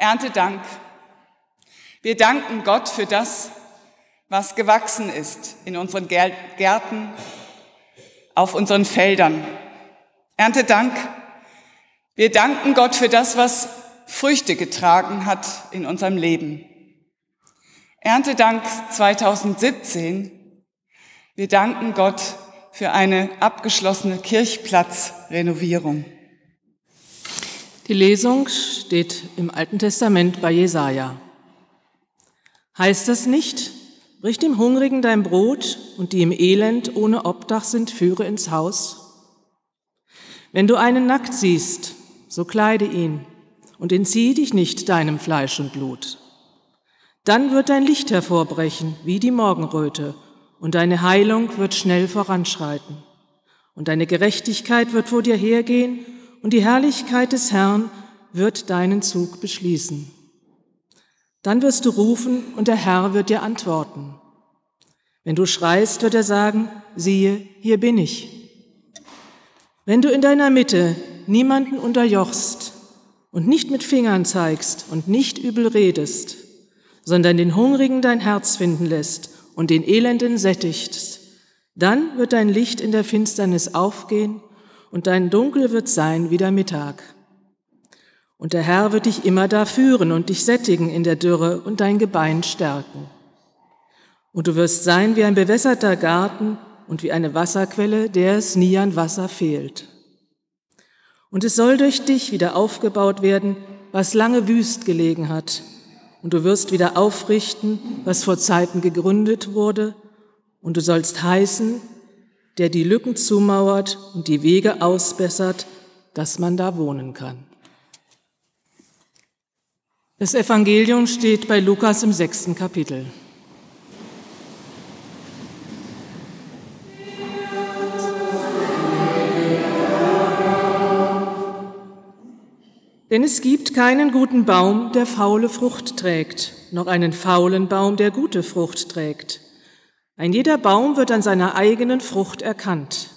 Erntedank. Wir danken Gott für das, was gewachsen ist in unseren Gärten, auf unseren Feldern. Erntedank. Wir danken Gott für das, was Früchte getragen hat in unserem Leben. Erntedank 2017. Wir danken Gott für eine abgeschlossene Kirchplatzrenovierung. Die Lesung steht im Alten Testament bei Jesaja. Heißt das nicht, brich dem Hungrigen dein Brot und die im Elend ohne Obdach sind, führe ins Haus? Wenn du einen nackt siehst, so kleide ihn und entzieh dich nicht deinem Fleisch und Blut. Dann wird dein Licht hervorbrechen wie die Morgenröte und deine Heilung wird schnell voranschreiten. Und deine Gerechtigkeit wird vor dir hergehen und die Herrlichkeit des Herrn wird deinen Zug beschließen. Dann wirst du rufen und der Herr wird dir antworten. Wenn du schreist, wird er sagen, siehe, hier bin ich. Wenn du in deiner Mitte niemanden unterjochst und nicht mit Fingern zeigst und nicht übel redest, sondern den Hungrigen dein Herz finden lässt und den Elenden sättigst, dann wird dein Licht in der Finsternis aufgehen und dein Dunkel wird sein wie der Mittag. Und der Herr wird dich immer da führen und dich sättigen in der Dürre und dein Gebein stärken. Und du wirst sein wie ein bewässerter Garten und wie eine Wasserquelle, der es nie an Wasser fehlt. Und es soll durch dich wieder aufgebaut werden, was lange wüst gelegen hat. Und du wirst wieder aufrichten, was vor Zeiten gegründet wurde. Und du sollst heißen, der die Lücken zumauert und die Wege ausbessert, dass man da wohnen kann. Das Evangelium steht bei Lukas im sechsten Kapitel. Denn es gibt keinen guten Baum, der faule Frucht trägt, noch einen faulen Baum, der gute Frucht trägt. Ein jeder Baum wird an seiner eigenen Frucht erkannt.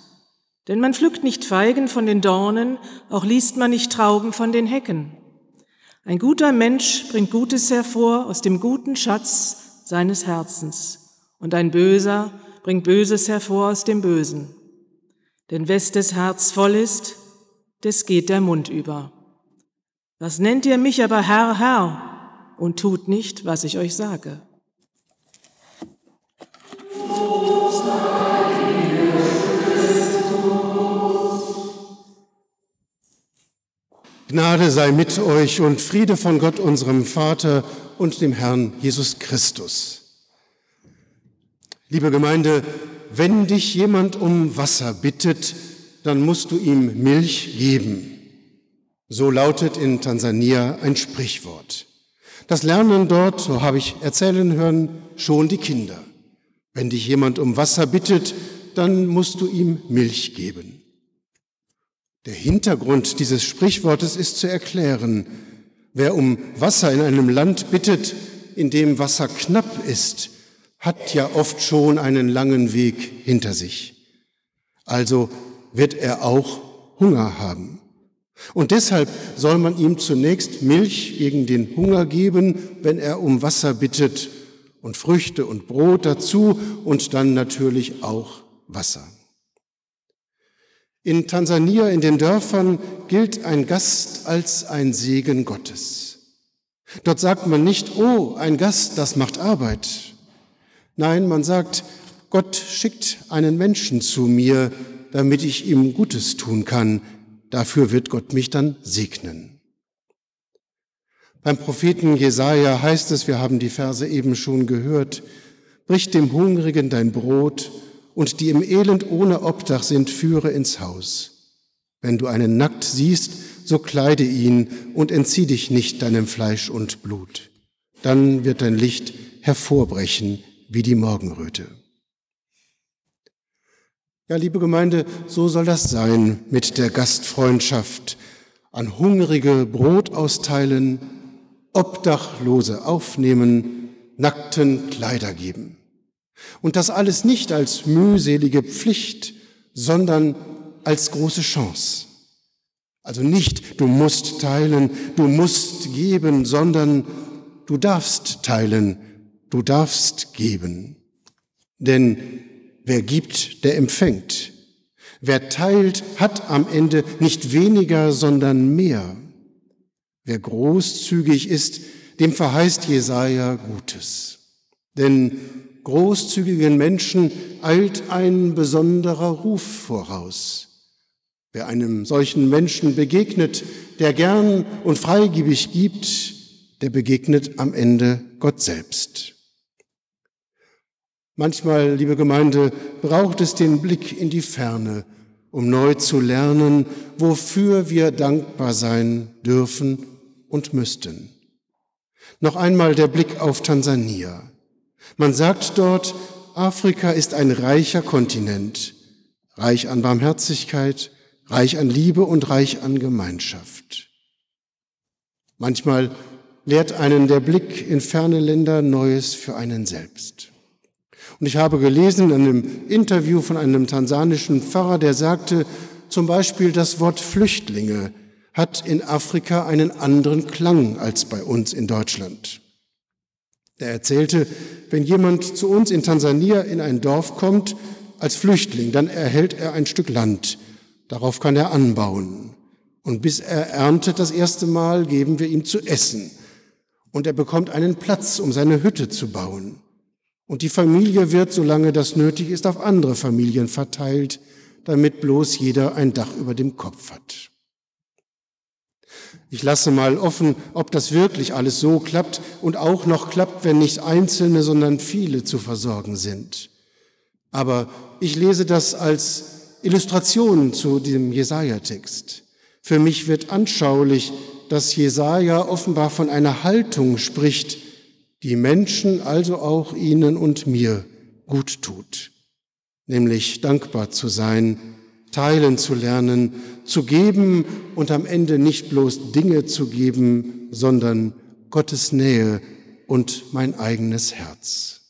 Denn man pflückt nicht Feigen von den Dornen, auch liest man nicht Trauben von den Hecken. Ein guter Mensch bringt Gutes hervor aus dem guten Schatz seines Herzens, und ein Böser bringt Böses hervor aus dem Bösen. Denn wes des Herz voll ist, des geht der Mund über. Was nennt ihr mich aber Herr, Herr, und tut nicht, was ich euch sage? Gnade sei mit euch und Friede von Gott, unserem Vater und dem Herrn Jesus Christus. Liebe Gemeinde, wenn dich jemand um Wasser bittet, dann musst du ihm Milch geben. So lautet in Tansania ein Sprichwort. Das lernen dort, so habe ich erzählen hören, schon die Kinder. Wenn dich jemand um Wasser bittet, dann musst du ihm Milch geben. Der Hintergrund dieses Sprichwortes ist zu erklären. Wer um Wasser in einem Land bittet, in dem Wasser knapp ist, hat ja oft schon einen langen Weg hinter sich. Also wird er auch Hunger haben. Und deshalb soll man ihm zunächst Milch gegen den Hunger geben, wenn er um Wasser bittet, und Früchte und Brot dazu und dann natürlich auch Wasser. In Tansania, in den Dörfern, gilt ein Gast als ein Segen Gottes. Dort sagt man nicht, oh, ein Gast, das macht Arbeit. Nein, man sagt, Gott schickt einen Menschen zu mir, damit ich ihm Gutes tun kann. Dafür wird Gott mich dann segnen. Beim Propheten Jesaja heißt es, wir haben die Verse eben schon gehört, brich dem Hungrigen dein Brot und die im Elend ohne Obdach sind, führe ins Haus. Wenn du einen nackt siehst, so kleide ihn und entzieh dich nicht deinem Fleisch und Blut. Dann wird dein Licht hervorbrechen wie die Morgenröte. Ja, liebe Gemeinde, so soll das sein mit der Gastfreundschaft. An Hungrige Brot austeilen, Obdachlose aufnehmen, nackten Kleider geben. Und das alles nicht als mühselige Pflicht, sondern als große Chance. Also nicht, du musst teilen, du musst geben, sondern du darfst teilen, du darfst geben. Denn wer gibt, der empfängt. Wer teilt, hat am Ende nicht weniger, sondern mehr. Wer großzügig ist, dem verheißt Jesaja Gutes. Denn großzügigen Menschen eilt ein besonderer Ruf voraus. Wer einem solchen Menschen begegnet, der gern und freigebig gibt, der begegnet am Ende Gott selbst. Manchmal, liebe Gemeinde, braucht es den Blick in die Ferne, um neu zu lernen, wofür wir dankbar sein dürfen und müssten. Noch einmal der Blick auf Tansania. Man sagt dort, Afrika ist ein reicher Kontinent, reich an Barmherzigkeit, reich an Liebe und reich an Gemeinschaft. Manchmal lehrt einen der Blick in ferne Länder Neues für einen selbst. Und ich habe gelesen in einem Interview von einem tansanischen Pfarrer, der sagte, zum Beispiel das Wort Flüchtlinge hat in Afrika einen anderen Klang als bei uns in Deutschland. Er erzählte, wenn jemand zu uns in Tansania in ein Dorf kommt als Flüchtling, dann erhält er ein Stück Land. Darauf kann er anbauen. Und bis er erntet das erste Mal, geben wir ihm zu essen. Und er bekommt einen Platz, um seine Hütte zu bauen. Und die Familie wird, solange das nötig ist, auf andere Familien verteilt, damit bloß jeder ein Dach über dem Kopf hat. Ich lasse mal offen, ob das wirklich alles so klappt und auch noch klappt, wenn nicht Einzelne, sondern viele zu versorgen sind. Aber ich lese das als Illustration zu dem Jesaja-Text. Für mich wird anschaulich, dass Jesaja offenbar von einer Haltung spricht, die Menschen, also auch ihnen und mir, gut tut, nämlich dankbar zu sein, teilen zu lernen, zu geben und am Ende nicht bloß Dinge zu geben, sondern Gottes Nähe und mein eigenes Herz.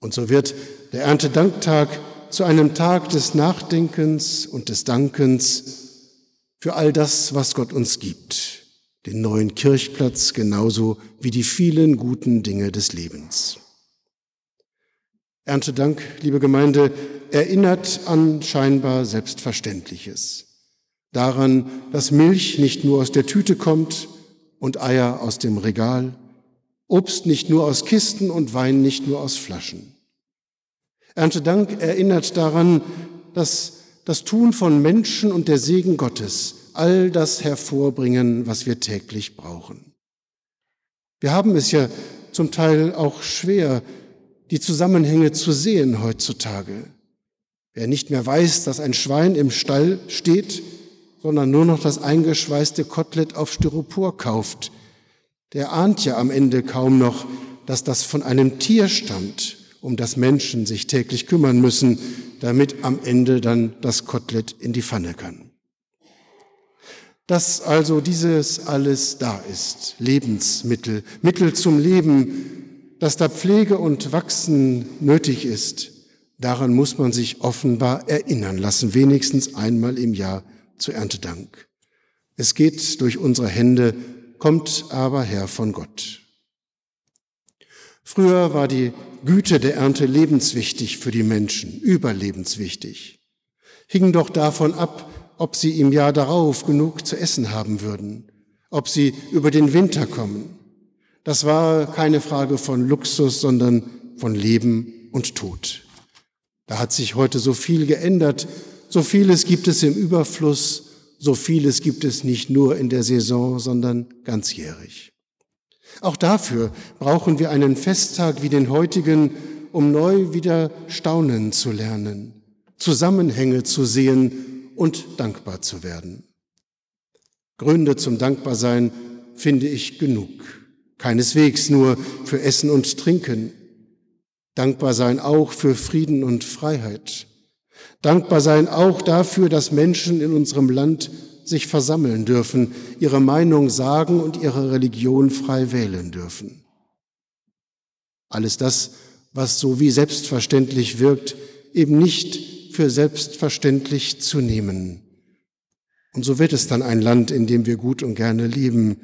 Und so wird der Erntedanktag zu einem Tag des Nachdenkens und des Dankens für all das, was Gott uns gibt den neuen Kirchplatz genauso wie die vielen guten Dinge des Lebens. Erntedank, liebe Gemeinde, erinnert an scheinbar Selbstverständliches. Daran, dass Milch nicht nur aus der Tüte kommt und Eier aus dem Regal, Obst nicht nur aus Kisten und Wein nicht nur aus Flaschen. Erntedank erinnert daran, dass das Tun von Menschen und der Segen Gottes all das hervorbringen, was wir täglich brauchen. Wir haben es ja zum Teil auch schwer, die Zusammenhänge zu sehen heutzutage. Wer nicht mehr weiß, dass ein Schwein im Stall steht, sondern nur noch das eingeschweißte Kotelett auf Styropor kauft, der ahnt ja am Ende kaum noch, dass das von einem Tier stammt, um das Menschen sich täglich kümmern müssen, damit am Ende dann das Kotelett in die Pfanne kann. Dass also dieses alles da ist, Lebensmittel, Mittel zum Leben, dass da Pflege und Wachsen nötig ist, daran muss man sich offenbar erinnern lassen, wenigstens einmal im Jahr zu Erntedank. Es geht durch unsere Hände, kommt aber her von Gott. Früher war die Güte der Ernte lebenswichtig für die Menschen, überlebenswichtig. Hing doch davon ab, ob sie im Jahr darauf genug zu essen haben würden, ob sie über den Winter kommen. Das war keine Frage von Luxus, sondern von Leben und Tod. Da hat sich heute so viel geändert, so vieles gibt es im Überfluss, so vieles gibt es nicht nur in der Saison, sondern ganzjährig. Auch dafür brauchen wir einen Festtag wie den heutigen, um neu wieder staunen zu lernen, Zusammenhänge zu sehen und dankbar zu werden. Gründe zum Dankbarsein finde ich genug. Keineswegs nur für Essen und Trinken. Dankbar sein auch für Frieden und Freiheit. Dankbar sein auch dafür, dass Menschen in unserem Land sich versammeln dürfen, ihre Meinung sagen und ihre Religion frei wählen dürfen. Alles das, was so wie selbstverständlich wirkt, eben nicht für selbstverständlich zu nehmen. Und so wird es dann ein Land, in dem wir gut und gerne leben,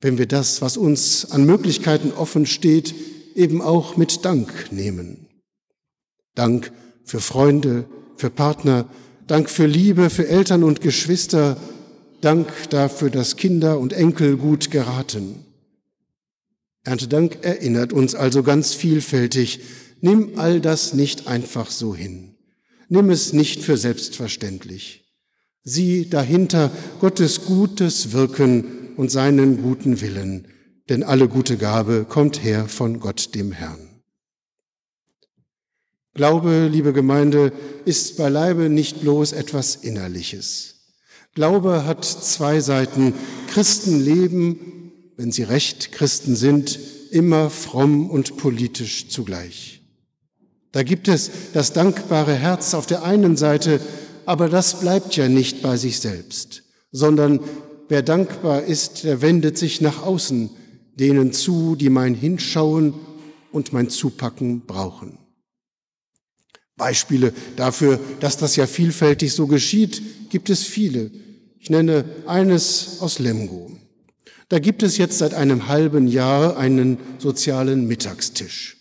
wenn wir das, was uns an Möglichkeiten offen steht, eben auch mit Dank nehmen. Dank für Freunde, für Partner, Dank für Liebe, für Eltern und Geschwister, Dank dafür, dass Kinder und Enkel gut geraten. Erntedank erinnert uns also ganz vielfältig, nimm all das nicht einfach so hin. Nimm es nicht für selbstverständlich. Sieh dahinter Gottes gutes Wirken und seinen guten Willen, denn alle gute Gabe kommt her von Gott dem Herrn. Glaube, liebe Gemeinde, ist beileibe nicht bloß etwas Innerliches. Glaube hat zwei Seiten. Christen leben, wenn sie recht Christen sind, immer fromm und politisch zugleich. Da gibt es das dankbare Herz auf der einen Seite, aber das bleibt ja nicht bei sich selbst, sondern wer dankbar ist, der wendet sich nach außen, denen zu, die mein Hinschauen und mein Zupacken brauchen. Beispiele dafür, dass das ja vielfältig so geschieht, gibt es viele. Ich nenne eines aus Lemgo. Da gibt es jetzt seit einem halben Jahr einen sozialen Mittagstisch.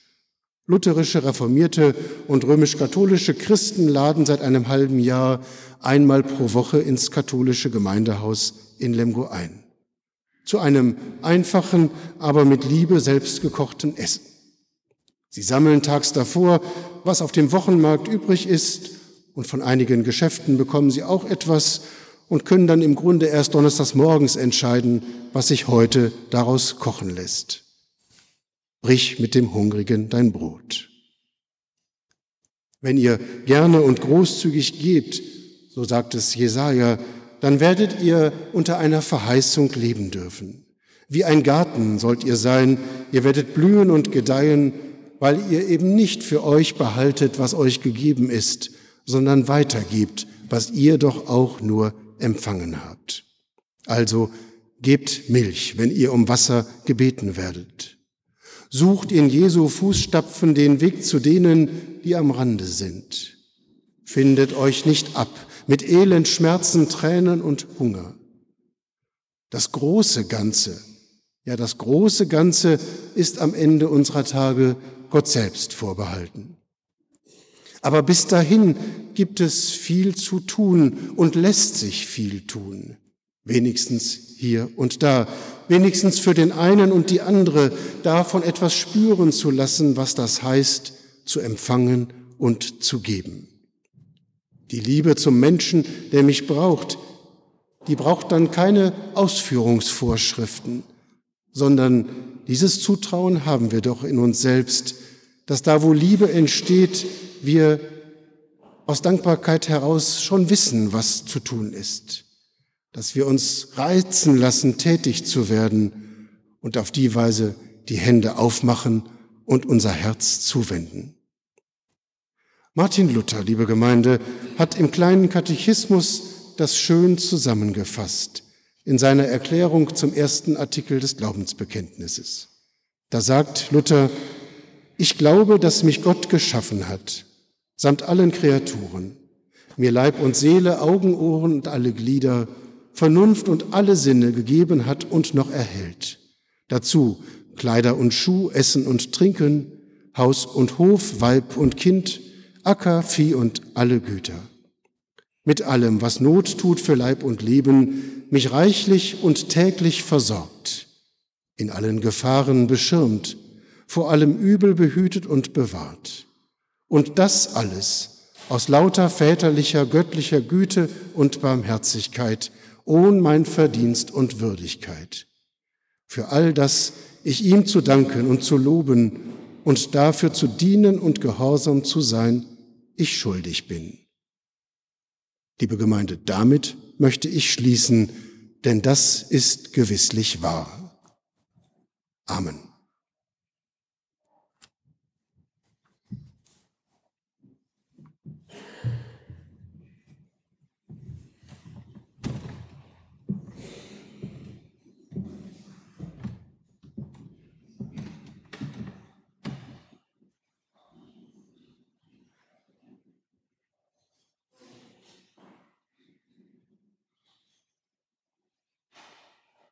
Lutherische, reformierte und römisch-katholische Christen laden seit einem halben Jahr einmal pro Woche ins katholische Gemeindehaus in Lemgo ein. Zu einem einfachen, aber mit Liebe selbst gekochten Essen. Sie sammeln tags davor, was auf dem Wochenmarkt übrig ist, und von einigen Geschäften bekommen sie auch etwas und können dann im Grunde erst donnerstags morgens entscheiden, was sich heute daraus kochen lässt. Brich mit dem Hungrigen dein Brot. Wenn ihr gerne und großzügig gebt, so sagt es Jesaja, dann werdet ihr unter einer Verheißung leben dürfen. Wie ein Garten sollt ihr sein, ihr werdet blühen und gedeihen weil ihr eben nicht für euch behaltet, was euch gegeben ist, sondern weitergibt, was ihr doch auch nur empfangen habt. Also gebt Milch, wenn ihr um Wasser gebeten werdet. Sucht in Jesu Fußstapfen den Weg zu denen, die am Rande sind. Findet euch nicht ab mit Elend, Schmerzen, Tränen und Hunger. Das große Ganze, ja das große Ganze ist am Ende unserer Tage Gott selbst vorbehalten. Aber bis dahin gibt es viel zu tun und lässt sich viel tun. Wenigstens hier und da. Wenigstens für den einen und die andere davon etwas spüren zu lassen, was das heißt, zu empfangen und zu geben. Die Liebe zum Menschen, der mich braucht, die braucht dann keine Ausführungsvorschriften, sondern dieses Zutrauen haben wir doch in uns selbst, dass da, wo Liebe entsteht, wir aus Dankbarkeit heraus schon wissen, was zu tun ist, dass wir uns reizen lassen, tätig zu werden und auf die Weise die Hände aufmachen und unser Herz zuwenden. Martin Luther, liebe Gemeinde, hat im kleinen Katechismus das schön zusammengefasst in seiner Erklärung zum ersten Artikel des Glaubensbekenntnisses. Da sagt Luther, ich glaube, dass mich Gott geschaffen hat, samt allen Kreaturen, mir Leib und Seele, Augen, Ohren und alle Glieder, Vernunft und alle Sinne gegeben hat und noch erhält. Dazu Kleider und Schuh, Essen und Trinken, Haus und Hof, Weib und Kind, Acker, Vieh und alle Güter. Mit allem, was Not tut für Leib und Leben, mich reichlich und täglich versorgt, in allen Gefahren beschirmt, vor allem Übel behütet und bewahrt. Und das alles aus lauter väterlicher, göttlicher Güte und Barmherzigkeit, ohn mein Verdienst und Würdigkeit. Für all das ich ihm zu danken und zu loben und dafür zu dienen und gehorsam zu sein, ich schuldig bin. Liebe Gemeinde, damit möchte ich schließen, denn das ist gewisslich wahr. Amen.